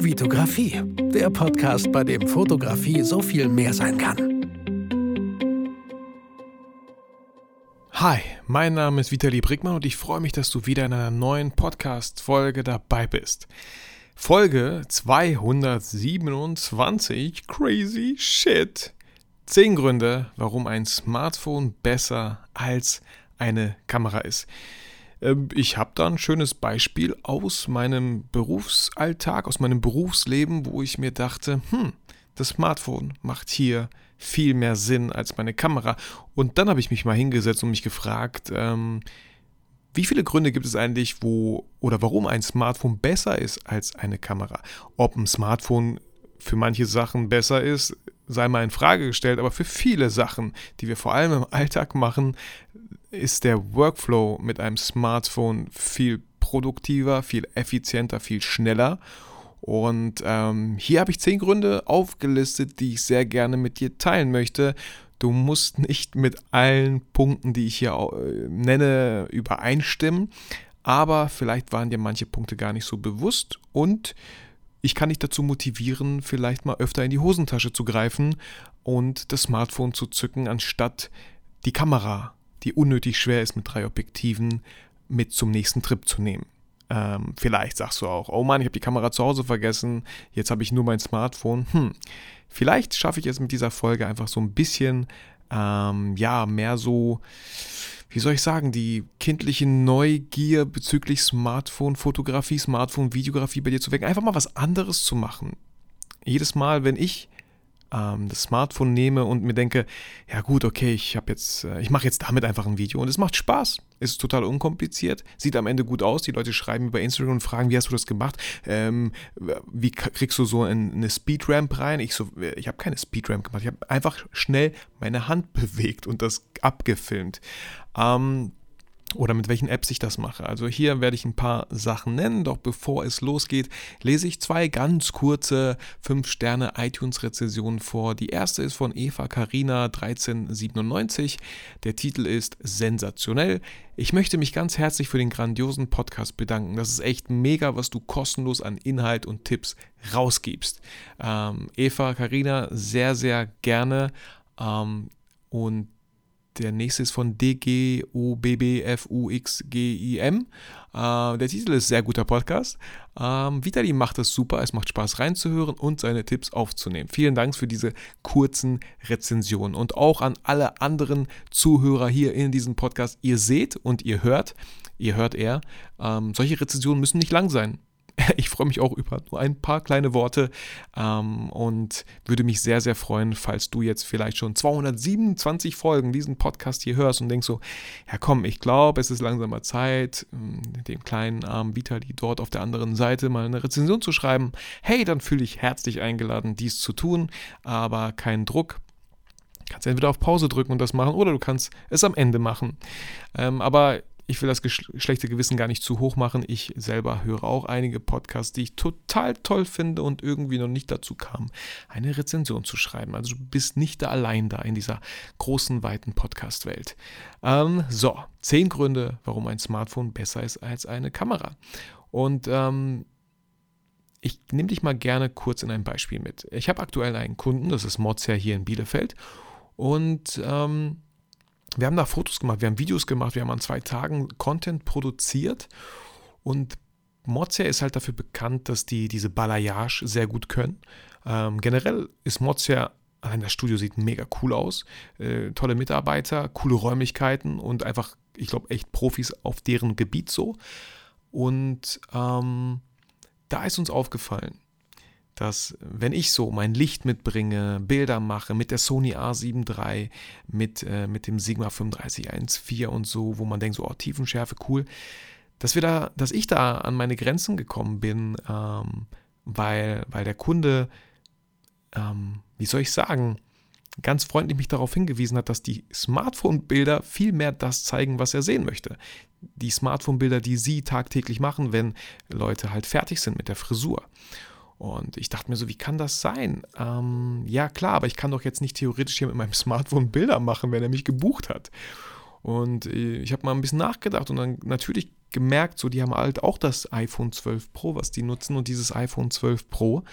Vitografie, der Podcast, bei dem Fotografie so viel mehr sein kann. Hi, mein Name ist Vitali Brickmann und ich freue mich, dass du wieder in einer neuen Podcast-Folge dabei bist. Folge 227, crazy shit. Zehn Gründe, warum ein Smartphone besser als eine Kamera ist. Ähm, ich habe da ein schönes Beispiel aus meinem Berufsalltag, aus meinem Berufsleben, wo ich mir dachte, hm, das Smartphone macht hier viel mehr Sinn als meine Kamera. Und dann habe ich mich mal hingesetzt und mich gefragt, ähm, wie viele Gründe gibt es eigentlich, wo oder warum ein Smartphone besser ist als eine Kamera? Ob ein Smartphone für manche Sachen besser ist, sei mal in Frage gestellt, aber für viele Sachen, die wir vor allem im Alltag machen, ist der Workflow mit einem Smartphone viel produktiver, viel effizienter, viel schneller. Und ähm, hier habe ich zehn Gründe aufgelistet, die ich sehr gerne mit dir teilen möchte. Du musst nicht mit allen Punkten, die ich hier äh, nenne, übereinstimmen, aber vielleicht waren dir manche Punkte gar nicht so bewusst und ich kann dich dazu motivieren, vielleicht mal öfter in die Hosentasche zu greifen und das Smartphone zu zücken, anstatt die Kamera die unnötig schwer ist, mit drei Objektiven mit zum nächsten Trip zu nehmen. Ähm, vielleicht sagst du auch, oh Mann, ich habe die Kamera zu Hause vergessen, jetzt habe ich nur mein Smartphone. Hm, vielleicht schaffe ich es mit dieser Folge einfach so ein bisschen, ähm, ja, mehr so, wie soll ich sagen, die kindliche Neugier bezüglich Smartphone-Fotografie, Smartphone-Videografie bei dir zu wecken, einfach mal was anderes zu machen. Jedes Mal, wenn ich ähm, das Smartphone nehme und mir denke, ja gut, okay, ich habe jetzt, äh, ich mache jetzt damit einfach ein Video und es macht Spaß. Ist total unkompliziert, sieht am Ende gut aus. Die Leute schreiben über Instagram und fragen, wie hast du das gemacht? Ähm, wie kriegst du so eine Speedramp rein? Ich so, ich habe keine Speedramp gemacht. Ich habe einfach schnell meine Hand bewegt und das abgefilmt. Ähm, oder mit welchen Apps ich das mache. Also hier werde ich ein paar Sachen nennen, doch bevor es losgeht, lese ich zwei ganz kurze 5-Sterne iTunes-Rezensionen vor. Die erste ist von Eva Karina 1397. Der Titel ist Sensationell. Ich möchte mich ganz herzlich für den grandiosen Podcast bedanken. Das ist echt mega, was du kostenlos an Inhalt und Tipps rausgibst. Ähm, Eva Karina, sehr, sehr gerne. Ähm, und der nächste ist von DGOBBFUXGIM. Äh, der Titel ist sehr guter Podcast. Ähm, Vitali macht es super. Es macht Spaß reinzuhören und seine Tipps aufzunehmen. Vielen Dank für diese kurzen Rezensionen. Und auch an alle anderen Zuhörer hier in diesem Podcast. Ihr seht und ihr hört, ihr hört er, ähm, solche Rezensionen müssen nicht lang sein. ich freue mich auch über nur ein paar kleine Worte ähm, und würde mich sehr, sehr freuen, falls du jetzt vielleicht schon 227 Folgen diesen Podcast hier hörst und denkst so, ja komm, ich glaube, es ist langsam mal Zeit, ähm, dem kleinen armen Vitali dort auf der anderen Seite mal eine Rezension zu schreiben. Hey, dann fühle ich herzlich eingeladen, dies zu tun, aber kein Druck kannst entweder auf Pause drücken und das machen oder du kannst es am Ende machen. Ähm, aber ich will das schlechte Gewissen gar nicht zu hoch machen. Ich selber höre auch einige Podcasts, die ich total toll finde und irgendwie noch nicht dazu kam, eine Rezension zu schreiben. Also du bist nicht da allein da in dieser großen, weiten Podcast-Welt. Ähm, so, zehn Gründe, warum ein Smartphone besser ist als eine Kamera. Und ähm, ich nehme dich mal gerne kurz in ein Beispiel mit. Ich habe aktuell einen Kunden, das ist Mozia hier in Bielefeld. Und ähm, wir haben da Fotos gemacht, wir haben Videos gemacht, wir haben an zwei Tagen Content produziert und Mozia ist halt dafür bekannt, dass die diese Balayage sehr gut können. Ähm, generell ist Mozia, allein das Studio sieht mega cool aus, äh, tolle Mitarbeiter, coole Räumlichkeiten und einfach, ich glaube, echt Profis auf deren Gebiet so. Und ähm, da ist uns aufgefallen, dass wenn ich so mein Licht mitbringe, Bilder mache mit der Sony A7 III, mit, äh, mit dem Sigma 3514 und so, wo man denkt, so, oh, Tiefenschärfe, cool, dass wir da, dass ich da an meine Grenzen gekommen bin, ähm, weil, weil der Kunde, ähm, wie soll ich sagen, ganz freundlich mich darauf hingewiesen hat, dass die Smartphone-Bilder viel mehr das zeigen, was er sehen möchte. Die Smartphone-Bilder, die sie tagtäglich machen, wenn Leute halt fertig sind mit der Frisur. Und ich dachte mir so, wie kann das sein? Ähm, ja, klar, aber ich kann doch jetzt nicht theoretisch hier mit meinem Smartphone Bilder machen, wenn er mich gebucht hat. Und äh, ich habe mal ein bisschen nachgedacht und dann natürlich gemerkt, so die haben halt auch das iPhone 12 Pro, was die nutzen und dieses iPhone 12 Pro,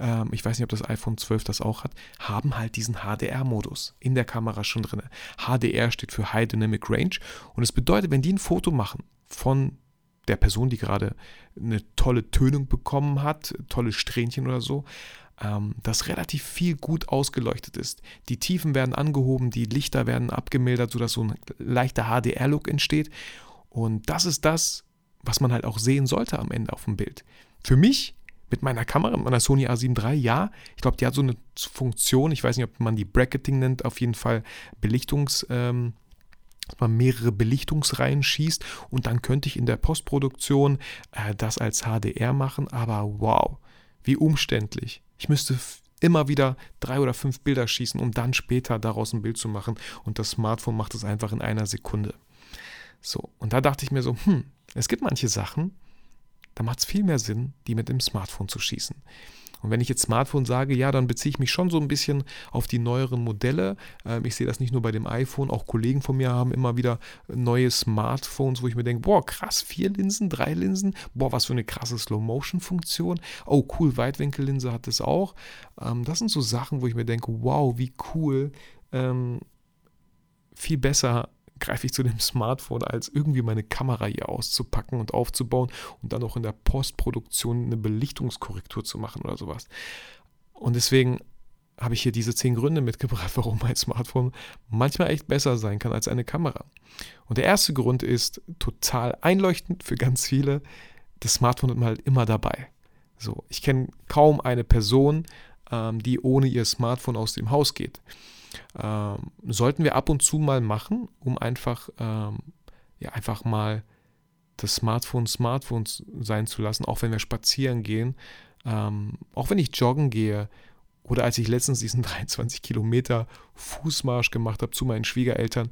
ähm, ich weiß nicht, ob das iPhone 12 das auch hat, haben halt diesen HDR-Modus in der Kamera schon drin. HDR steht für High Dynamic Range und es bedeutet, wenn die ein Foto machen von der Person, die gerade eine tolle Tönung bekommen hat, tolle Strähnchen oder so, ähm, dass relativ viel gut ausgeleuchtet ist. Die Tiefen werden angehoben, die Lichter werden abgemildert, sodass so ein leichter HDR-Look entsteht. Und das ist das, was man halt auch sehen sollte am Ende auf dem Bild. Für mich mit meiner Kamera, mit meiner Sony A7 III, ja, ich glaube, die hat so eine Funktion, ich weiß nicht, ob man die Bracketing nennt, auf jeden Fall Belichtungs- ähm, dass man mehrere Belichtungsreihen schießt und dann könnte ich in der Postproduktion äh, das als HDR machen, aber wow, wie umständlich. Ich müsste immer wieder drei oder fünf Bilder schießen, um dann später daraus ein Bild zu machen und das Smartphone macht es einfach in einer Sekunde. So, und da dachte ich mir so, hm, es gibt manche Sachen, da macht es viel mehr Sinn, die mit dem Smartphone zu schießen. Und wenn ich jetzt Smartphone sage, ja, dann beziehe ich mich schon so ein bisschen auf die neueren Modelle. Ähm, ich sehe das nicht nur bei dem iPhone, auch Kollegen von mir haben immer wieder neue Smartphones, wo ich mir denke, boah, krass, vier Linsen, drei Linsen, boah, was für eine krasse Slow-Motion-Funktion. Oh, cool, Weitwinkellinse hat es auch. Ähm, das sind so Sachen, wo ich mir denke, wow, wie cool. Ähm, viel besser greife ich zu dem Smartphone, als irgendwie meine Kamera hier auszupacken und aufzubauen und dann auch in der Postproduktion eine Belichtungskorrektur zu machen oder sowas. Und deswegen habe ich hier diese zehn Gründe mitgebracht, warum mein Smartphone manchmal echt besser sein kann als eine Kamera. Und der erste Grund ist total einleuchtend für ganz viele. Das Smartphone hat man halt immer dabei. So, ich kenne kaum eine Person, ähm, die ohne ihr Smartphone aus dem Haus geht ähm, sollten wir ab und zu mal machen, um einfach, ähm, ja, einfach mal das Smartphone Smartphone sein zu lassen, auch wenn wir spazieren gehen, ähm, auch wenn ich joggen gehe oder als ich letztens diesen 23 Kilometer Fußmarsch gemacht habe zu meinen Schwiegereltern,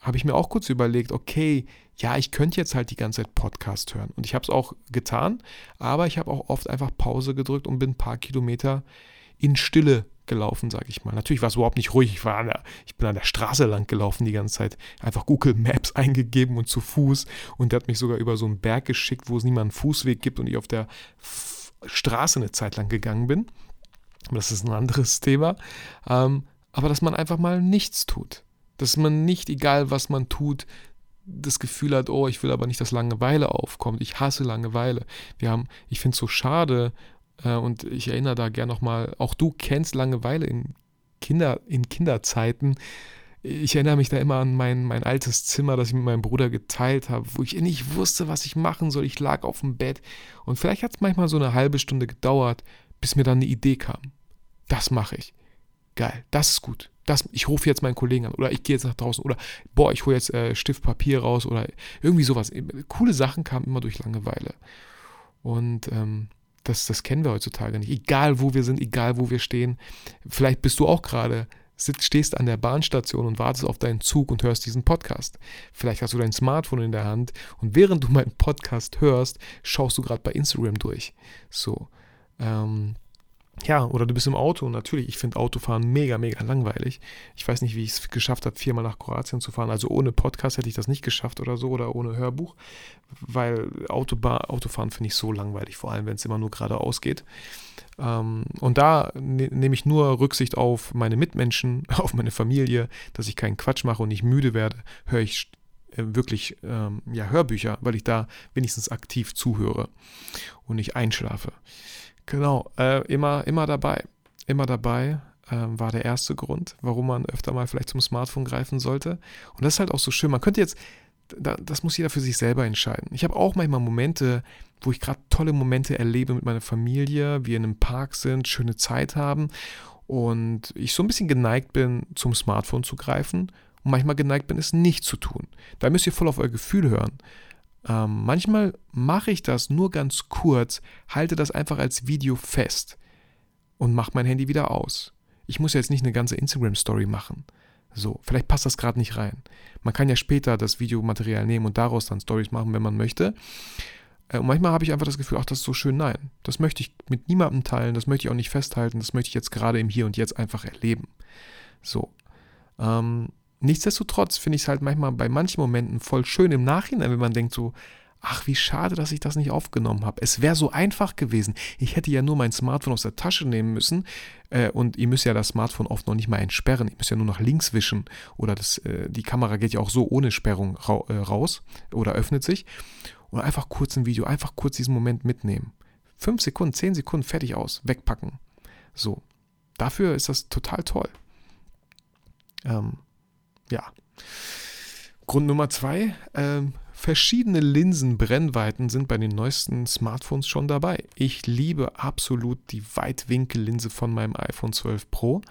habe ich mir auch kurz überlegt, okay, ja, ich könnte jetzt halt die ganze Zeit Podcast hören. Und ich habe es auch getan, aber ich habe auch oft einfach Pause gedrückt und bin ein paar Kilometer in Stille gelaufen, sage ich mal. Natürlich war es überhaupt nicht ruhig. Ich, war der, ich bin an der Straße lang gelaufen die ganze Zeit. Einfach Google Maps eingegeben und zu Fuß. Und der hat mich sogar über so einen Berg geschickt, wo es niemanden Fußweg gibt und ich auf der F Straße eine Zeit lang gegangen bin. Aber das ist ein anderes Thema. Ähm, aber dass man einfach mal nichts tut. Dass man nicht, egal was man tut, das Gefühl hat, oh, ich will aber nicht, dass Langeweile aufkommt. Ich hasse Langeweile. Wir haben, ich finde es so schade, äh, und ich erinnere da gern nochmal, auch du kennst Langeweile in, Kinder, in Kinderzeiten. Ich erinnere mich da immer an mein, mein altes Zimmer, das ich mit meinem Bruder geteilt habe, wo ich nicht wusste, was ich machen soll. Ich lag auf dem Bett und vielleicht hat es manchmal so eine halbe Stunde gedauert, bis mir dann eine Idee kam. Das mache ich. Geil, das ist gut. Das, ich rufe jetzt meinen Kollegen an oder ich gehe jetzt nach draußen oder boah, ich hole jetzt äh, Stift Papier raus oder irgendwie sowas. Coole Sachen kamen immer durch Langeweile. Und ähm, das, das kennen wir heutzutage nicht. Egal wo wir sind, egal wo wir stehen. Vielleicht bist du auch gerade, stehst an der Bahnstation und wartest auf deinen Zug und hörst diesen Podcast. Vielleicht hast du dein Smartphone in der Hand und während du meinen Podcast hörst, schaust du gerade bei Instagram durch. So. Ähm, ja, oder du bist im Auto und natürlich, ich finde Autofahren mega, mega langweilig. Ich weiß nicht, wie ich es geschafft habe, viermal nach Kroatien zu fahren. Also ohne Podcast hätte ich das nicht geschafft oder so oder ohne Hörbuch, weil Autoba Autofahren finde ich so langweilig, vor allem wenn es immer nur geradeaus geht. Ähm, und da ne nehme ich nur Rücksicht auf meine Mitmenschen, auf meine Familie, dass ich keinen Quatsch mache und nicht müde werde, höre ich äh, wirklich ähm, ja, Hörbücher, weil ich da wenigstens aktiv zuhöre und nicht einschlafe. Genau, äh, immer, immer dabei. Immer dabei äh, war der erste Grund, warum man öfter mal vielleicht zum Smartphone greifen sollte. Und das ist halt auch so schön. Man könnte jetzt, da, das muss jeder für sich selber entscheiden. Ich habe auch manchmal Momente, wo ich gerade tolle Momente erlebe mit meiner Familie, wir in einem Park sind, schöne Zeit haben und ich so ein bisschen geneigt bin, zum Smartphone zu greifen und manchmal geneigt bin, es nicht zu tun. Da müsst ihr voll auf euer Gefühl hören. Ähm, manchmal mache ich das nur ganz kurz, halte das einfach als Video fest und mache mein Handy wieder aus. Ich muss jetzt nicht eine ganze Instagram-Story machen. So, vielleicht passt das gerade nicht rein. Man kann ja später das Videomaterial nehmen und daraus dann Stories machen, wenn man möchte. Äh, und manchmal habe ich einfach das Gefühl, ach, das ist so schön. Nein, das möchte ich mit niemandem teilen, das möchte ich auch nicht festhalten, das möchte ich jetzt gerade im Hier und Jetzt einfach erleben. So. Ähm, Nichtsdestotrotz finde ich es halt manchmal bei manchen Momenten voll schön im Nachhinein, wenn man denkt so, ach, wie schade, dass ich das nicht aufgenommen habe. Es wäre so einfach gewesen. Ich hätte ja nur mein Smartphone aus der Tasche nehmen müssen äh, und ihr müsst ja das Smartphone oft noch nicht mal entsperren. Ihr müsst ja nur nach links wischen oder das, äh, die Kamera geht ja auch so ohne Sperrung ra äh, raus oder öffnet sich. Und einfach kurz ein Video, einfach kurz diesen Moment mitnehmen. Fünf Sekunden, zehn Sekunden, fertig aus, wegpacken. So. Dafür ist das total toll. Ähm, ja. Grund Nummer zwei, ähm, verschiedene Linsenbrennweiten sind bei den neuesten Smartphones schon dabei. Ich liebe absolut die Weitwinkellinse von meinem iPhone 12 Pro.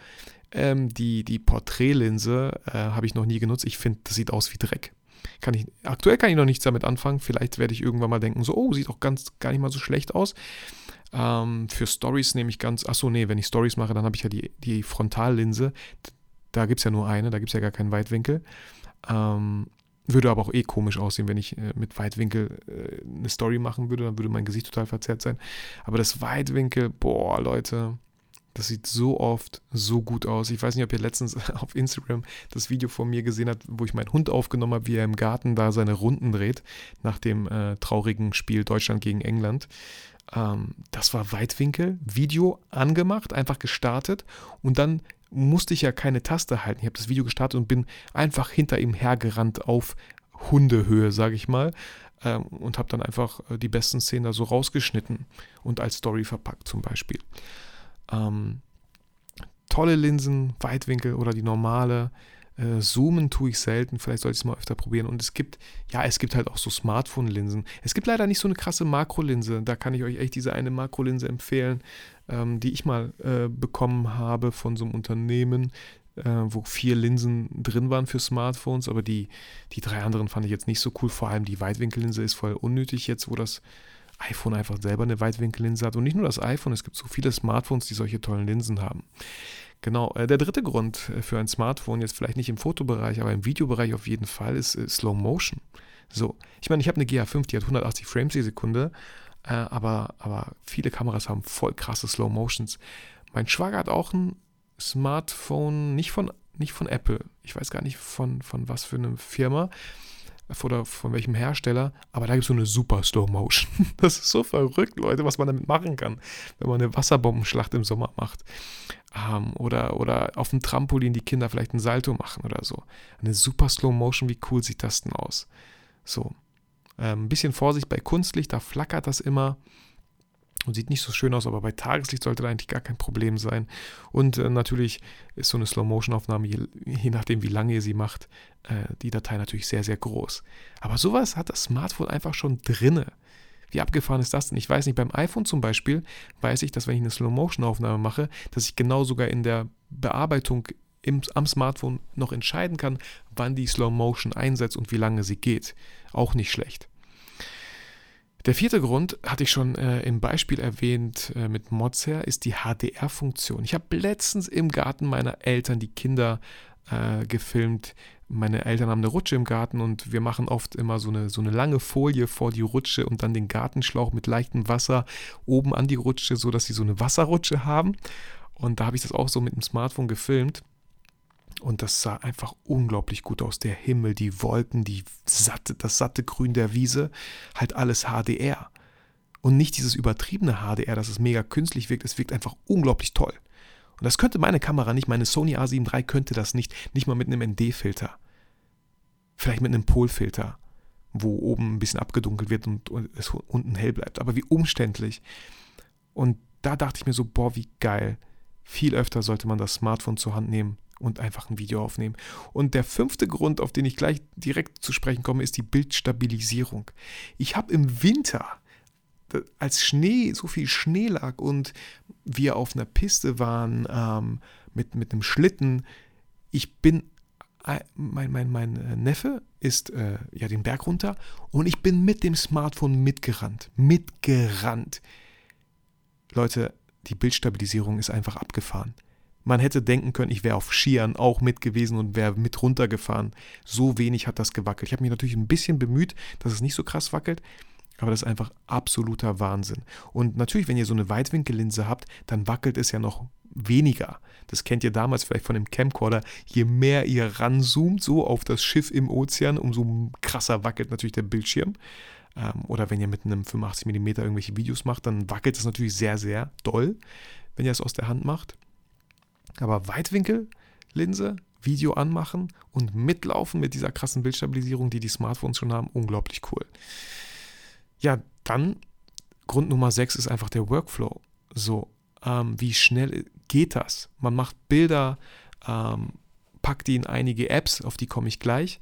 Ähm, die, die Porträtlinse äh, habe ich noch nie genutzt. Ich finde, das sieht aus wie Dreck. Kann ich, aktuell kann ich noch nichts damit anfangen. Vielleicht werde ich irgendwann mal denken, so, oh, sieht auch ganz gar nicht mal so schlecht aus. Ähm, für Stories nehme ich ganz, achso, nee, wenn ich Stories mache, dann habe ich ja die, die Frontallinse. Da gibt es ja nur eine, da gibt es ja gar keinen Weitwinkel. Ähm, würde aber auch eh komisch aussehen, wenn ich äh, mit Weitwinkel äh, eine Story machen würde, dann würde mein Gesicht total verzerrt sein. Aber das Weitwinkel, boah, Leute, das sieht so oft so gut aus. Ich weiß nicht, ob ihr letztens auf Instagram das Video von mir gesehen habt, wo ich meinen Hund aufgenommen habe, wie er im Garten da seine Runden dreht, nach dem äh, traurigen Spiel Deutschland gegen England. Ähm, das war Weitwinkel, Video angemacht, einfach gestartet und dann musste ich ja keine Taste halten. Ich habe das Video gestartet und bin einfach hinter ihm hergerannt auf Hundehöhe, sage ich mal, ähm, und habe dann einfach äh, die besten Szenen da so rausgeschnitten und als Story verpackt zum Beispiel. Ähm, tolle Linsen, Weitwinkel oder die normale. Äh, zoomen tue ich selten, vielleicht sollte ich es mal öfter probieren. Und es gibt, ja, es gibt halt auch so Smartphone-Linsen. Es gibt leider nicht so eine krasse Makrolinse. Da kann ich euch echt diese eine Makrolinse empfehlen ähm, die ich mal äh, bekommen habe von so einem Unternehmen, äh, wo vier Linsen drin waren für Smartphones, aber die, die drei anderen fand ich jetzt nicht so cool. Vor allem die Weitwinkellinse ist voll unnötig jetzt, wo das iPhone einfach selber eine Weitwinkellinse hat. Und nicht nur das iPhone, es gibt so viele Smartphones, die solche tollen Linsen haben. Genau, äh, der dritte Grund äh, für ein Smartphone, jetzt vielleicht nicht im Fotobereich, aber im Videobereich auf jeden Fall, ist äh, Slow Motion. So, ich meine, ich habe eine GH5, die hat 180 Frames die Sekunde aber, aber viele Kameras haben voll krasse Slow Motions. Mein Schwager hat auch ein Smartphone, nicht von, nicht von Apple. Ich weiß gar nicht von, von was für eine Firma oder von welchem Hersteller, aber da gibt es so eine super Slow Motion. Das ist so verrückt, Leute, was man damit machen kann, wenn man eine Wasserbombenschlacht im Sommer macht. Ähm, oder, oder auf dem Trampolin die Kinder vielleicht ein Salto machen oder so. Eine super Slow Motion, wie cool sieht das denn aus? So. Ähm, ein bisschen Vorsicht bei Kunstlicht, da flackert das immer und sieht nicht so schön aus, aber bei Tageslicht sollte da eigentlich gar kein Problem sein. Und äh, natürlich ist so eine Slow-Motion-Aufnahme, je, je, nachdem wie lange ihr sie macht, äh, die Datei natürlich sehr, sehr groß. Aber sowas hat das Smartphone einfach schon drinne. Wie abgefahren ist das denn? Ich weiß nicht, beim iPhone zum Beispiel weiß ich, dass wenn ich eine Slow-Motion-Aufnahme mache, dass ich genau sogar in der Bearbeitung im, am Smartphone noch entscheiden kann, wann die Slow Motion einsetzt und wie lange sie geht. Auch nicht schlecht. Der vierte Grund, hatte ich schon äh, im Beispiel erwähnt äh, mit Mozart, ist die HDR-Funktion. Ich habe letztens im Garten meiner Eltern die Kinder äh, gefilmt. Meine Eltern haben eine Rutsche im Garten und wir machen oft immer so eine, so eine lange Folie vor die Rutsche und dann den Gartenschlauch mit leichtem Wasser oben an die Rutsche, sodass sie so eine Wasserrutsche haben. Und da habe ich das auch so mit dem Smartphone gefilmt. Und das sah einfach unglaublich gut aus. Der Himmel, die Wolken, die satte, das satte Grün der Wiese, halt alles HDR. Und nicht dieses übertriebene HDR, dass es mega künstlich wirkt. Es wirkt einfach unglaublich toll. Und das könnte meine Kamera nicht, meine Sony A7 III könnte das nicht, nicht mal mit einem ND-Filter. Vielleicht mit einem Polfilter, wo oben ein bisschen abgedunkelt wird und, und es unten hell bleibt. Aber wie umständlich. Und da dachte ich mir so, boah, wie geil. Viel öfter sollte man das Smartphone zur Hand nehmen und einfach ein Video aufnehmen. Und der fünfte Grund, auf den ich gleich direkt zu sprechen komme, ist die Bildstabilisierung. Ich habe im Winter, als Schnee, so viel Schnee lag und wir auf einer Piste waren ähm, mit, mit einem Schlitten, ich bin, äh, mein, mein, mein äh, Neffe ist äh, ja den Berg runter und ich bin mit dem Smartphone mitgerannt. Mitgerannt. Leute, die Bildstabilisierung ist einfach abgefahren. Man hätte denken können, ich wäre auf Skiern auch mit gewesen und wäre mit runtergefahren. So wenig hat das gewackelt. Ich habe mich natürlich ein bisschen bemüht, dass es nicht so krass wackelt, aber das ist einfach absoluter Wahnsinn. Und natürlich, wenn ihr so eine Weitwinkellinse habt, dann wackelt es ja noch weniger. Das kennt ihr damals vielleicht von dem Camcorder. Je mehr ihr ranzoomt, so auf das Schiff im Ozean, umso krasser wackelt natürlich der Bildschirm. ähm, oder wenn ihr mit einem 85 mm irgendwelche Videos macht, dann wackelt es natürlich sehr, sehr doll, wenn ihr es aus der Hand macht. Aber Weitwinkellinse, Video anmachen und mitlaufen mit dieser krassen Bildstabilisierung, die die Smartphones schon haben, unglaublich cool. Ja, dann Grund Nummer 6 ist einfach der Workflow. So, ähm, wie schnell geht das? Man macht Bilder, ähm, packt die in einige Apps, auf die komme ich gleich,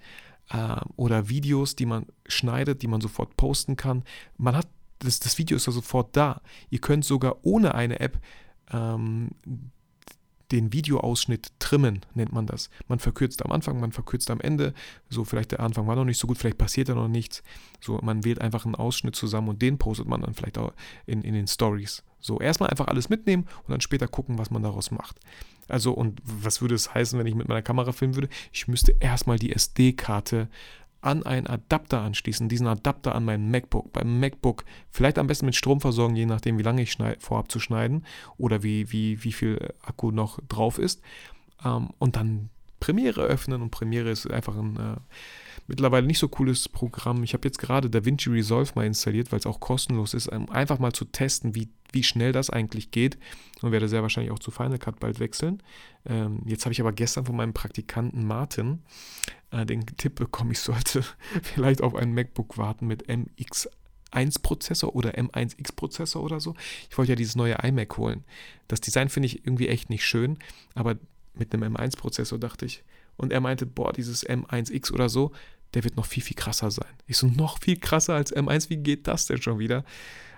äh, oder Videos, die man schneidet, die man sofort posten kann. Man hat das, das Video ist ja sofort da. Ihr könnt sogar ohne eine App ähm, den Videoausschnitt trimmen, nennt man das. Man verkürzt am Anfang, man verkürzt am Ende. So, vielleicht der Anfang war noch nicht so gut, vielleicht passiert da noch nichts. So, man wählt einfach einen Ausschnitt zusammen und den postet man dann vielleicht auch in, in den Stories. So, erstmal einfach alles mitnehmen und dann später gucken, was man daraus macht. Also, und was würde es heißen, wenn ich mit meiner Kamera filmen würde? Ich müsste erstmal die SD-Karte an einen Adapter anschließen, diesen Adapter an mein MacBook. Beim MacBook vielleicht am besten mit Strom versorgen, je nachdem, wie lange ich vorab zu schneiden oder wie, wie, wie viel Akku noch drauf ist. Ähm, und dann Premiere öffnen und Premiere ist einfach ein äh, mittlerweile nicht so cooles Programm. Ich habe jetzt gerade DaVinci Resolve mal installiert, weil es auch kostenlos ist, um einfach mal zu testen, wie, wie schnell das eigentlich geht und werde sehr wahrscheinlich auch zu Final Cut bald wechseln. Ähm, jetzt habe ich aber gestern von meinem Praktikanten Martin äh, den Tipp bekommen, ich sollte vielleicht auf einen MacBook warten mit MX 1-Prozessor oder M1X-Prozessor oder so. Ich wollte ja dieses neue iMac holen. Das Design finde ich irgendwie echt nicht schön, aber mit einem M1-Prozessor dachte ich. Und er meinte, boah, dieses M1X oder so, der wird noch viel, viel krasser sein. Ich so, noch viel krasser als M1, wie geht das denn schon wieder?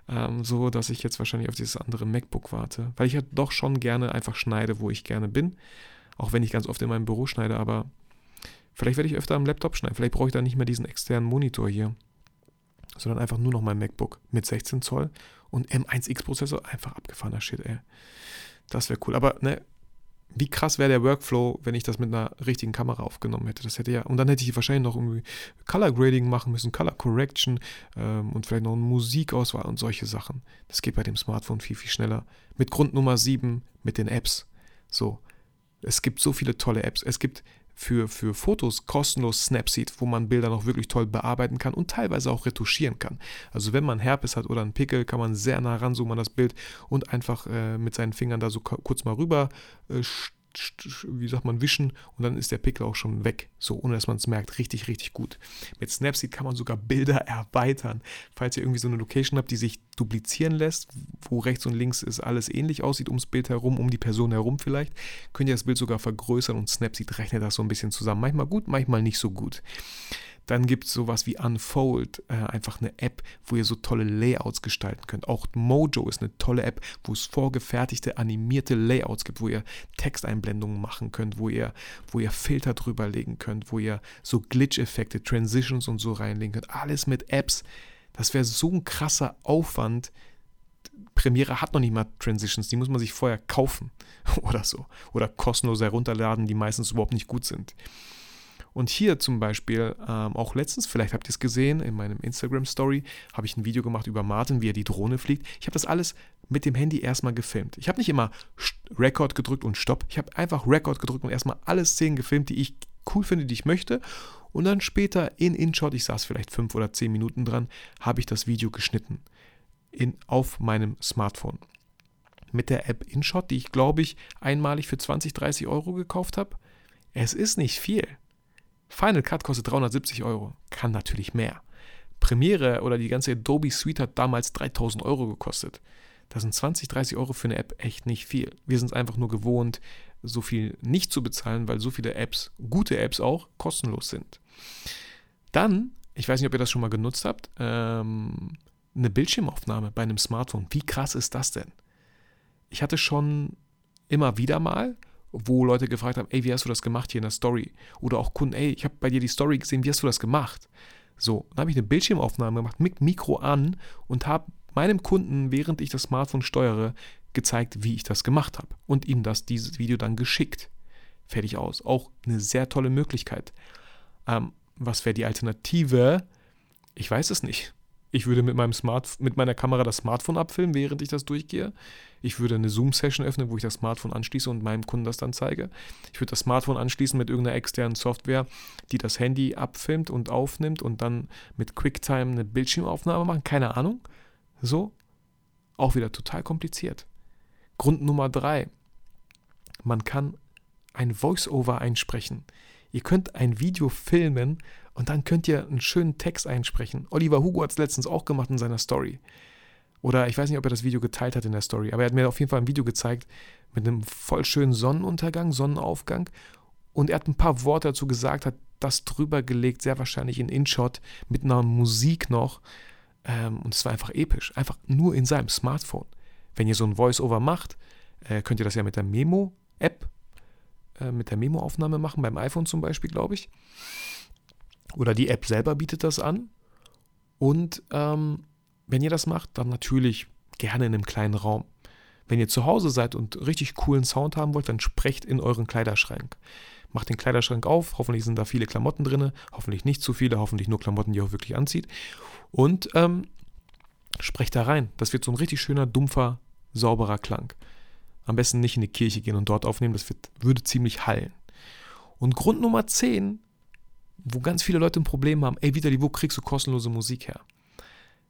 Ähm, so, dass ich jetzt wahrscheinlich auf dieses andere MacBook warte. Weil ich ja doch schon gerne einfach schneide, wo ich gerne bin. Auch wenn ich ganz oft in meinem Büro schneide, aber vielleicht werde ich öfter am Laptop schneiden. Vielleicht brauche ich dann nicht mehr diesen externen Monitor hier. Sondern einfach nur noch mein MacBook mit 16 Zoll und M1X-Prozessor. Einfach abgefahrener Shit, ey. Das wäre cool. Aber ne, wie krass wäre der Workflow, wenn ich das mit einer richtigen Kamera aufgenommen hätte. Das hätte ja, und dann hätte ich wahrscheinlich noch irgendwie Color Grading machen müssen, Color Correction ähm, und vielleicht noch eine Musikauswahl und solche Sachen. Das geht bei dem Smartphone viel, viel schneller. Mit Grund Nummer 7, mit den Apps. So. Es gibt so viele tolle Apps. Es gibt für, für Fotos kostenlos Snapseed, wo man Bilder noch wirklich toll bearbeiten kann und teilweise auch retuschieren kann. Also wenn man Herpes hat oder einen Pickel, kann man sehr nah ranzoomen an das Bild und einfach äh, mit seinen Fingern da so kurz mal rüber äh, wie sagt man, wischen und dann ist der Pickel auch schon weg. So, ohne dass man es merkt. Richtig, richtig gut. Mit Snapseed kann man sogar Bilder erweitern. Falls ihr irgendwie so eine Location habt, die sich duplizieren lässt, wo rechts und links es alles ähnlich aussieht, ums Bild herum, um die Person herum vielleicht, könnt ihr das Bild sogar vergrößern und Snapseed rechnet das so ein bisschen zusammen. Manchmal gut, manchmal nicht so gut. Dann gibt es sowas wie Unfold, äh, einfach eine App, wo ihr so tolle Layouts gestalten könnt. Auch Mojo ist eine tolle App, wo es vorgefertigte animierte Layouts gibt, wo ihr Texteinblendungen machen könnt, wo ihr, wo ihr Filter drüber legen könnt, wo ihr so Glitch-Effekte, Transitions und so reinlegen könnt. Alles mit Apps. Das wäre so ein krasser Aufwand. Premiere hat noch nicht mal Transitions, die muss man sich vorher kaufen oder so. Oder kostenlos herunterladen, die meistens überhaupt nicht gut sind. Und hier zum Beispiel, ähm, auch letztens, vielleicht habt ihr es gesehen, in meinem Instagram-Story habe ich ein Video gemacht über Martin, wie er die Drohne fliegt. Ich habe das alles mit dem Handy erstmal gefilmt. Ich habe nicht immer Record gedrückt und Stopp. Ich habe einfach Record gedrückt und erstmal alle Szenen gefilmt, die ich cool finde, die ich möchte. Und dann später in InShot, ich saß vielleicht fünf oder zehn Minuten dran, habe ich das Video geschnitten. In, auf meinem Smartphone. Mit der App InShot, die ich glaube ich einmalig für 20, 30 Euro gekauft habe. Es ist nicht viel. Final Cut kostet 370 Euro. Kann natürlich mehr. Premiere oder die ganze Adobe Suite hat damals 3000 Euro gekostet. Das sind 20, 30 Euro für eine App echt nicht viel. Wir sind es einfach nur gewohnt, so viel nicht zu bezahlen, weil so viele Apps, gute Apps auch, kostenlos sind. Dann, ich weiß nicht, ob ihr das schon mal genutzt habt, ähm, eine Bildschirmaufnahme bei einem Smartphone. Wie krass ist das denn? Ich hatte schon immer wieder mal wo Leute gefragt haben, ey, wie hast du das gemacht hier in der Story? Oder auch Kunden, ey, ich habe bei dir die Story gesehen, wie hast du das gemacht? So, dann habe ich eine Bildschirmaufnahme gemacht mit Mikro an und habe meinem Kunden, während ich das Smartphone steuere, gezeigt, wie ich das gemacht habe und ihm das dieses Video dann geschickt. Fertig aus. Auch eine sehr tolle Möglichkeit. Ähm, was wäre die Alternative? Ich weiß es nicht. Ich würde mit, meinem Smart, mit meiner Kamera das Smartphone abfilmen, während ich das durchgehe. Ich würde eine Zoom-Session öffnen, wo ich das Smartphone anschließe und meinem Kunden das dann zeige. Ich würde das Smartphone anschließen mit irgendeiner externen Software, die das Handy abfilmt und aufnimmt und dann mit QuickTime eine Bildschirmaufnahme machen. Keine Ahnung. So. Auch wieder total kompliziert. Grund Nummer drei. Man kann ein Voice-Over einsprechen. Ihr könnt ein Video filmen und dann könnt ihr einen schönen Text einsprechen. Oliver Hugo hat es letztens auch gemacht in seiner Story. Oder ich weiß nicht, ob er das Video geteilt hat in der Story, aber er hat mir auf jeden Fall ein Video gezeigt mit einem voll schönen Sonnenuntergang, Sonnenaufgang. Und er hat ein paar Worte dazu gesagt, hat das drüber gelegt, sehr wahrscheinlich in InShot, mit einer Musik noch. Ähm, und es war einfach episch. Einfach nur in seinem Smartphone. Wenn ihr so ein Voice-Over macht, äh, könnt ihr das ja mit der Memo-App äh, mit der Memo-Aufnahme machen, beim iPhone zum Beispiel, glaube ich. Oder die App selber bietet das an. Und ähm, wenn ihr das macht, dann natürlich gerne in einem kleinen Raum. Wenn ihr zu Hause seid und richtig coolen Sound haben wollt, dann sprecht in euren Kleiderschrank. Macht den Kleiderschrank auf, hoffentlich sind da viele Klamotten drin, hoffentlich nicht zu viele, hoffentlich nur Klamotten, die ihr auch wirklich anzieht. Und ähm, sprecht da rein. Das wird so ein richtig schöner, dumpfer, sauberer Klang. Am besten nicht in die Kirche gehen und dort aufnehmen, das wird, würde ziemlich hallen. Und Grund Nummer 10, wo ganz viele Leute ein Problem haben, ey Vitali, wo kriegst du kostenlose Musik her?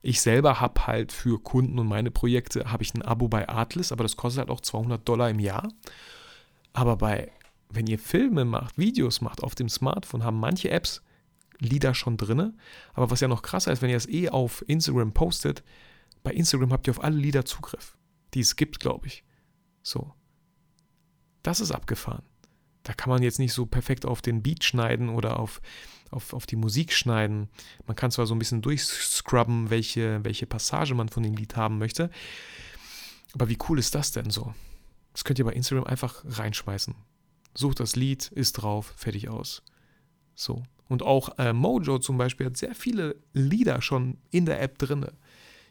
Ich selber habe halt für Kunden und meine Projekte habe ich ein Abo bei Artlist, aber das kostet halt auch 200 Dollar im Jahr. Aber bei, wenn ihr Filme macht, Videos macht auf dem Smartphone, haben manche Apps Lieder schon drin. Aber was ja noch krasser ist, wenn ihr es eh auf Instagram postet, bei Instagram habt ihr auf alle Lieder Zugriff, die es gibt, glaube ich. So. Das ist abgefahren. Da kann man jetzt nicht so perfekt auf den Beat schneiden oder auf, auf, auf die Musik schneiden. Man kann zwar so ein bisschen durchscrubben, welche, welche Passage man von dem Lied haben möchte. Aber wie cool ist das denn so? Das könnt ihr bei Instagram einfach reinschmeißen. Sucht das Lied, ist drauf, fertig aus. So. Und auch äh, Mojo zum Beispiel hat sehr viele Lieder schon in der App drin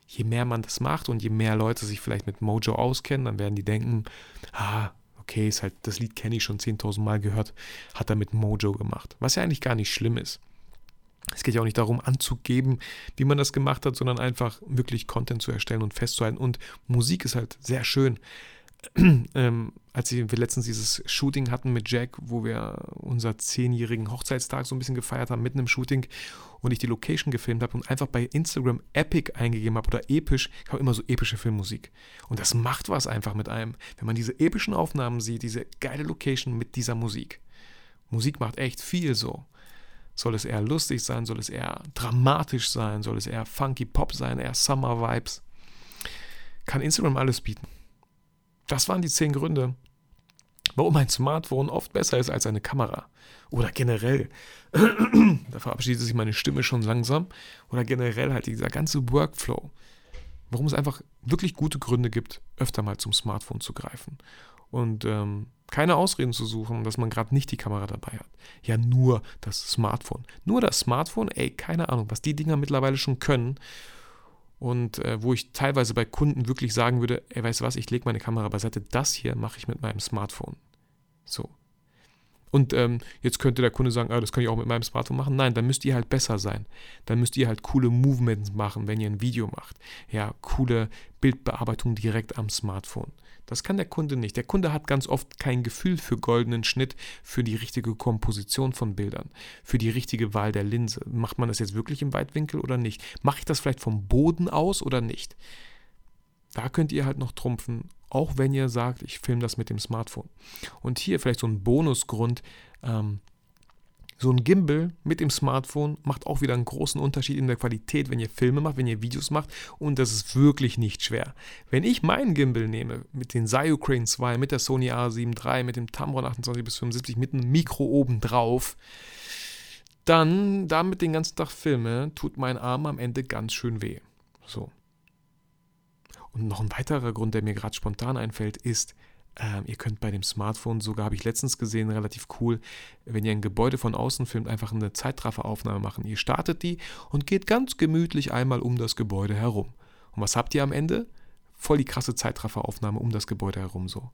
je mehr man das macht und je mehr Leute sich vielleicht mit Mojo auskennen, dann werden die denken, ah, okay, ist halt, das Lied kenne ich schon 10.000 Mal gehört, hat er mit Mojo gemacht. Was ja eigentlich gar nicht schlimm ist. Es geht ja auch nicht darum, anzugeben, wie man das gemacht hat, sondern einfach wirklich Content zu erstellen und festzuhalten. Und Musik ist halt sehr schön. ähm, als wir letztens dieses Shooting hatten mit Jack, wo wir unser zehnjährigen Hochzeitstag so ein bisschen gefeiert haben, mitten im Shooting und ich die Location gefilmt habe und einfach bei Instagram Epic eingegeben habe oder episch, ich habe immer so epische Filmmusik. Und das macht was einfach mit einem, wenn man diese epischen Aufnahmen sieht, diese geile Location mit dieser Musik. Musik macht echt viel so. Soll es eher lustig sein, soll es eher dramatisch sein, soll es eher funky Pop sein, eher Summer Vibes. Kann Instagram alles bieten. Das waren die zehn Gründe, warum ein Smartphone oft besser ist als eine Kamera. Oder generell, da verabschiedet sich meine Stimme schon langsam, oder generell halt dieser ganze Workflow. Warum es einfach wirklich gute Gründe gibt, öfter mal zum Smartphone zu greifen. Und ähm, keine Ausreden zu suchen, dass man gerade nicht die Kamera dabei hat. Ja, nur das Smartphone. Nur das Smartphone, ey, keine Ahnung, was die Dinger mittlerweile schon können und äh, wo ich teilweise bei Kunden wirklich sagen würde, ey, weißt du was, ich lege meine Kamera beiseite, das hier mache ich mit meinem Smartphone. So. Und ähm, jetzt könnte der Kunde sagen, ah, das kann ich auch mit meinem Smartphone machen. Nein, dann müsst ihr halt besser sein. Dann müsst ihr halt coole Movements machen, wenn ihr ein Video macht. Ja, coole Bildbearbeitung direkt am Smartphone. Das kann der Kunde nicht. Der Kunde hat ganz oft kein Gefühl für goldenen Schnitt, für die richtige Komposition von Bildern, für die richtige Wahl der Linse. Macht man das jetzt wirklich im Weitwinkel oder nicht? Mache ich das vielleicht vom Boden aus oder nicht? Da könnt ihr halt noch trumpfen, auch wenn ihr sagt, ich filme das mit dem Smartphone. Und hier vielleicht so ein Bonusgrund. Ähm, so ein Gimbal mit dem Smartphone macht auch wieder einen großen Unterschied in der Qualität, wenn ihr Filme macht, wenn ihr Videos macht. Und das ist wirklich nicht schwer. Wenn ich meinen Gimbal nehme, mit den Crane 2, mit der Sony A7 III, mit dem Tamron 28 bis 75, mit einem Mikro oben drauf, dann damit den ganzen Tag filme, tut mein Arm am Ende ganz schön weh. So. Und noch ein weiterer Grund, der mir gerade spontan einfällt, ist, ähm, ihr könnt bei dem Smartphone sogar, habe ich letztens gesehen, relativ cool, wenn ihr ein Gebäude von außen filmt, einfach eine Zeitrafferaufnahme machen. Ihr startet die und geht ganz gemütlich einmal um das Gebäude herum. Und was habt ihr am Ende? Voll die krasse Zeitrafferaufnahme um das Gebäude herum so.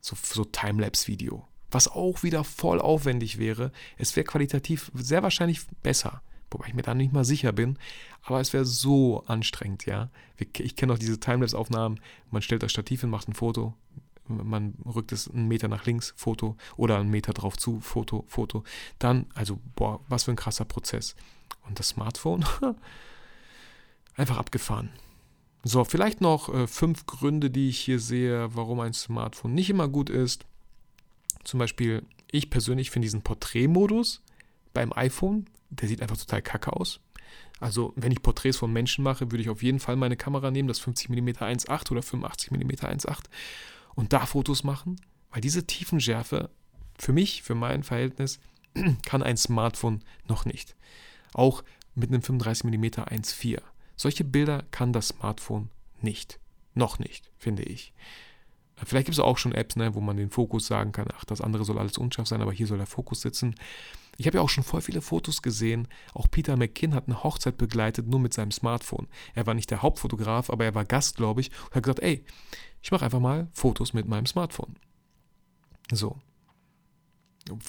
So, so Timelapse-Video. Was auch wieder voll aufwendig wäre. Es wäre qualitativ sehr wahrscheinlich besser. Wobei ich mir da nicht mal sicher bin. Aber es wäre so anstrengend, ja. Ich kenne auch diese Timelapse-Aufnahmen. Man stellt das Stativ hin, macht ein Foto, man rückt es einen Meter nach links, Foto, oder einen Meter drauf zu, Foto, Foto. Dann, also, boah, was für ein krasser Prozess. Und das Smartphone, einfach abgefahren. So, vielleicht noch äh, fünf Gründe, die ich hier sehe, warum ein Smartphone nicht immer gut ist. Zum Beispiel, ich persönlich finde diesen Porträtmodus beim iPhone, der sieht einfach total kacke aus. Also, wenn ich Porträts von Menschen mache, würde ich auf jeden Fall meine Kamera nehmen, das 50 mm 1.8 oder 85 mm 1.8 und da Fotos machen, weil diese Tiefenschärfe für mich, für mein Verhältnis, kann ein Smartphone noch nicht. Auch mit einem 35 mm 1.4. Solche Bilder kann das Smartphone nicht. Noch nicht, finde ich. Vielleicht gibt es auch schon Apps, ne, wo man den Fokus sagen kann, ach, das andere soll alles unscharf sein, aber hier soll der Fokus sitzen. Ich habe ja auch schon voll viele Fotos gesehen. Auch Peter McKinn hat eine Hochzeit begleitet, nur mit seinem Smartphone. Er war nicht der Hauptfotograf, aber er war Gast, glaube ich, und hat gesagt, ey, ich mache einfach mal Fotos mit meinem Smartphone. So.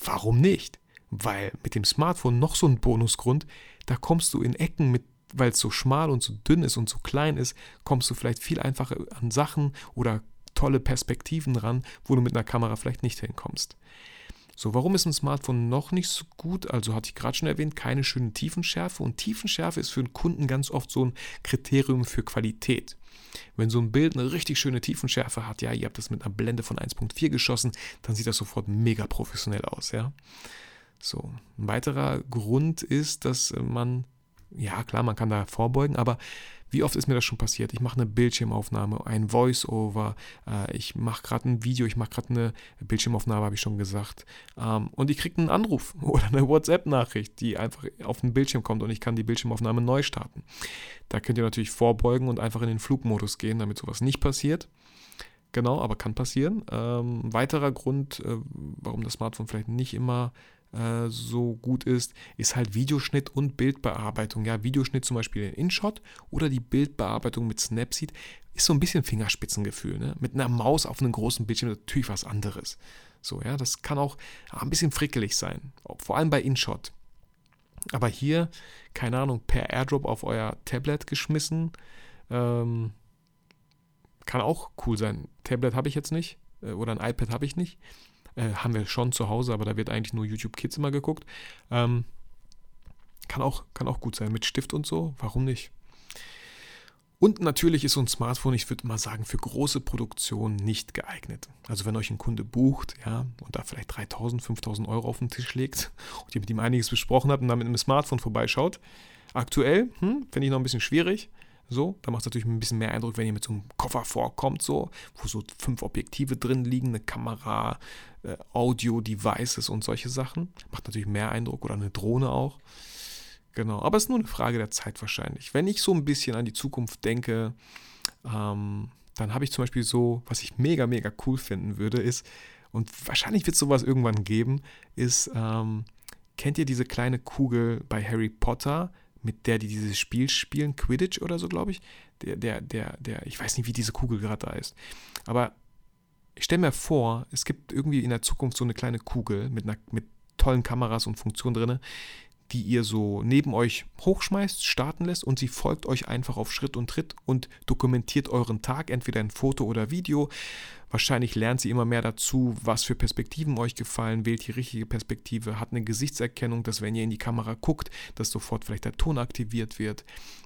Warum nicht? Weil mit dem Smartphone noch so ein Bonusgrund, da kommst du in Ecken mit weil es so schmal und so dünn ist und so klein ist, kommst du vielleicht viel einfacher an Sachen oder tolle Perspektiven ran, wo du mit einer Kamera vielleicht nicht hinkommst. So, warum ist ein Smartphone noch nicht so gut? Also hatte ich gerade schon erwähnt, keine schöne Tiefenschärfe. Und Tiefenschärfe ist für einen Kunden ganz oft so ein Kriterium für Qualität. Wenn so ein Bild eine richtig schöne Tiefenschärfe hat, ja, ihr habt das mit einer Blende von 1.4 geschossen, dann sieht das sofort mega professionell aus, ja. So, ein weiterer Grund ist, dass man ja, klar, man kann da vorbeugen, aber wie oft ist mir das schon passiert? Ich mache eine Bildschirmaufnahme, ein Voice-Over, äh, ich mache gerade ein Video, ich mache gerade eine Bildschirmaufnahme, habe ich schon gesagt. Ähm, und ich kriege einen Anruf oder eine WhatsApp-Nachricht, die einfach auf den Bildschirm kommt und ich kann die Bildschirmaufnahme neu starten. Da könnt ihr natürlich vorbeugen und einfach in den Flugmodus gehen, damit sowas nicht passiert. Genau, aber kann passieren. Ähm, weiterer Grund, äh, warum das Smartphone vielleicht nicht immer äh, so gut ist, ist halt Videoschnitt und Bildbearbeitung. Ja, Videoschnitt zum Beispiel in InShot oder die Bildbearbeitung mit Snapseed ist so ein bisschen Fingerspitzengefühl. Ne? Mit einer Maus auf einem großen Bildschirm natürlich was anderes. So, ja, das kann auch ein bisschen frickelig sein. Vor allem bei InShot. Aber hier, keine Ahnung, per Airdrop auf euer Tablet geschmissen. Ähm, kann auch cool sein. Tablet habe ich jetzt nicht äh, oder ein iPad habe ich nicht. Äh, haben wir schon zu Hause, aber da wird eigentlich nur YouTube Kids immer geguckt. Ähm, kann, auch, kann auch gut sein mit Stift und so. Warum nicht? Und natürlich ist so ein Smartphone, ich würde mal sagen, für große Produktionen nicht geeignet. Also wenn euch ein Kunde bucht, ja, und da vielleicht 3000, 5000 Euro auf den Tisch legt und ihr mit ihm einiges besprochen habt und dann mit einem Smartphone vorbeischaut, aktuell, hm, finde ich noch ein bisschen schwierig. So, da macht es natürlich ein bisschen mehr Eindruck, wenn ihr mit so einem Koffer vorkommt, so, wo so fünf Objektive drin liegen, eine Kamera, äh, Audio-Devices und solche Sachen. Macht natürlich mehr Eindruck oder eine Drohne auch. Genau, aber es ist nur eine Frage der Zeit wahrscheinlich. Wenn ich so ein bisschen an die Zukunft denke, ähm, dann habe ich zum Beispiel so, was ich mega, mega cool finden würde, ist, und wahrscheinlich wird es sowas irgendwann geben, ist, ähm, kennt ihr diese kleine Kugel bei Harry Potter, mit der die dieses Spiel spielen, Quidditch oder so, glaube ich. Der, der, der, der, ich weiß nicht, wie diese Kugel gerade da ist. Aber ich stelle mir vor, es gibt irgendwie in der Zukunft so eine kleine Kugel mit, einer, mit tollen Kameras und Funktionen drin, die ihr so neben euch hochschmeißt, starten lässt und sie folgt euch einfach auf Schritt und Tritt und dokumentiert euren Tag, entweder in Foto oder Video. Wahrscheinlich lernt sie immer mehr dazu, was für Perspektiven euch gefallen, wählt die richtige Perspektive, hat eine Gesichtserkennung, dass wenn ihr in die Kamera guckt, dass sofort vielleicht der Ton aktiviert wird.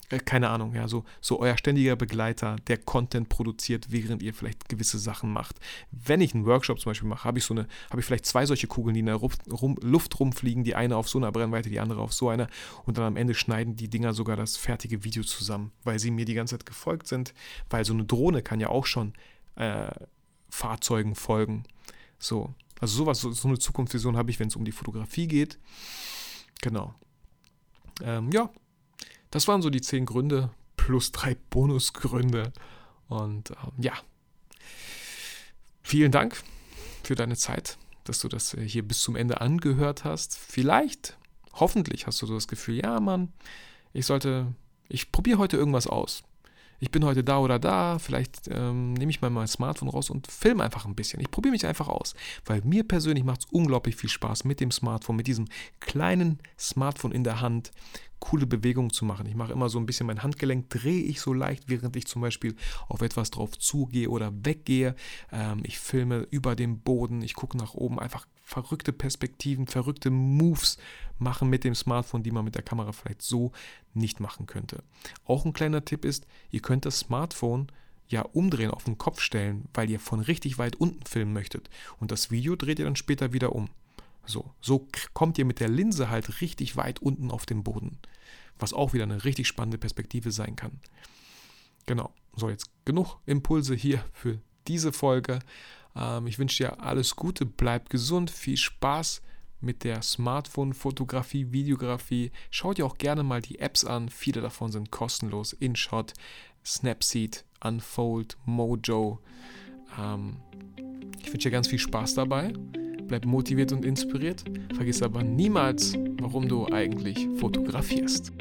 Äh, keine Ahnung, ja, so, so euer ständiger Begleiter, der Content produziert, während ihr vielleicht gewisse Sachen macht. Wenn ich einen Workshop zum Beispiel mache, habe ich so eine, habe ich vielleicht zwei solche Kugeln, die in der Luft rumfliegen, die eine auf so einer Brennweite, die andere auf so einer und dann am Ende schneiden die Dinger sogar das fertige Video zusammen, weil sie mir die ganze Zeit gefolgt sind, weil so eine Drohne kann ja auch schon äh, Fahrzeugen folgen. So, also sowas, so, so eine Zukunftsvision habe ich, wenn es um die Fotografie geht. Genau. Ähm, ja, das waren so die zehn Gründe plus drei Bonusgründe. Und ähm, ja, vielen Dank für deine Zeit, dass du das äh, hier bis zum Ende angehört hast. Vielleicht, hoffentlich hast du das Gefühl, ja, Mann, ich sollte, ich probiere heute irgendwas aus. Ich bin heute da oder da, vielleicht ähm, nehme ich mal mein Smartphone raus und filme einfach ein bisschen. Ich probiere mich einfach aus, weil mir persönlich macht es unglaublich viel Spaß mit dem Smartphone, mit diesem kleinen Smartphone in der Hand, coole Bewegungen zu machen. Ich mache immer so ein bisschen mein Handgelenk, drehe ich so leicht, während ich zum Beispiel auf etwas drauf zugehe oder weggehe. Ähm, ich filme über dem Boden, ich gucke nach oben, einfach verrückte Perspektiven, verrückte Moves machen mit dem Smartphone, die man mit der Kamera vielleicht so nicht machen könnte. Auch ein kleiner Tipp ist, ihr könnt das Smartphone ja umdrehen, auf den Kopf stellen, weil ihr von richtig weit unten filmen möchtet. Und das Video dreht ihr dann später wieder um. So, so kommt ihr mit der Linse halt richtig weit unten auf den Boden. Was auch wieder eine richtig spannende Perspektive sein kann. Genau. So, jetzt genug Impulse hier für diese Folge. Ähm, ich wünsche dir alles Gute, bleib gesund, viel Spaß mit der Smartphone-Fotografie, Videografie. Schau dir auch gerne mal die Apps an. Viele davon sind kostenlos. InShot, Snapseed, Unfold, Mojo. Ähm, ich wünsche dir ganz viel Spaß dabei. Bleib motiviert und inspiriert. Vergiss aber niemals, warum du eigentlich fotografierst.